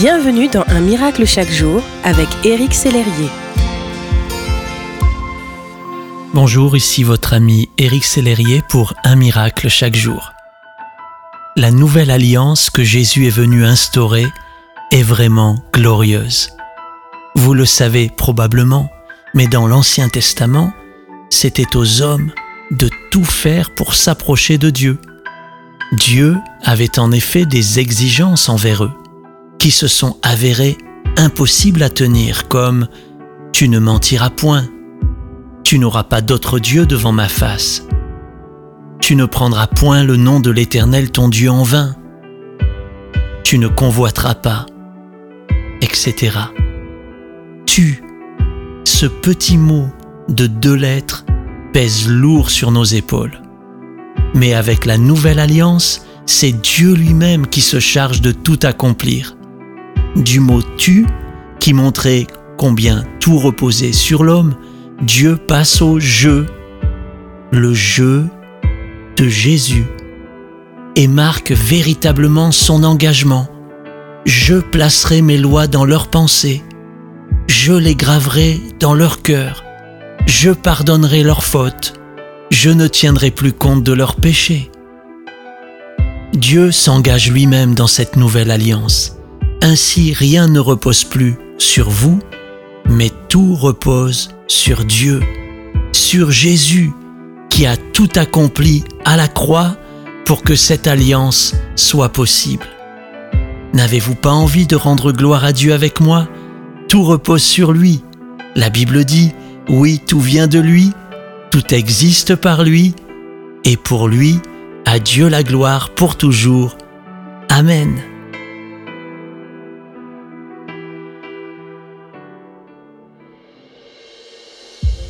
Bienvenue dans Un miracle chaque jour avec Éric Sellerier. Bonjour, ici votre ami Éric Sellerier pour Un miracle chaque jour. La nouvelle alliance que Jésus est venu instaurer est vraiment glorieuse. Vous le savez probablement, mais dans l'Ancien Testament, c'était aux hommes de tout faire pour s'approcher de Dieu. Dieu avait en effet des exigences envers eux qui se sont avérées impossibles à tenir, comme ⁇ Tu ne mentiras point ⁇ Tu n'auras pas d'autre Dieu devant ma face ⁇ Tu ne prendras point le nom de l'Éternel ton Dieu en vain ⁇ Tu ne convoiteras pas ⁇ etc. Tu, ce petit mot de deux lettres pèse lourd sur nos épaules. Mais avec la nouvelle alliance, c'est Dieu lui-même qui se charge de tout accomplir du mot tu qui montrait combien tout reposait sur l'homme, Dieu passe au je, le je de Jésus, et marque véritablement son engagement. Je placerai mes lois dans leurs pensées, je les graverai dans leur cœur, je pardonnerai leurs fautes, je ne tiendrai plus compte de leurs péchés. Dieu s'engage lui-même dans cette nouvelle alliance. Ainsi rien ne repose plus sur vous, mais tout repose sur Dieu, sur Jésus, qui a tout accompli à la croix pour que cette alliance soit possible. N'avez-vous pas envie de rendre gloire à Dieu avec moi? Tout repose sur lui. La Bible dit, oui, tout vient de lui, tout existe par lui, et pour lui, à Dieu la gloire pour toujours. Amen.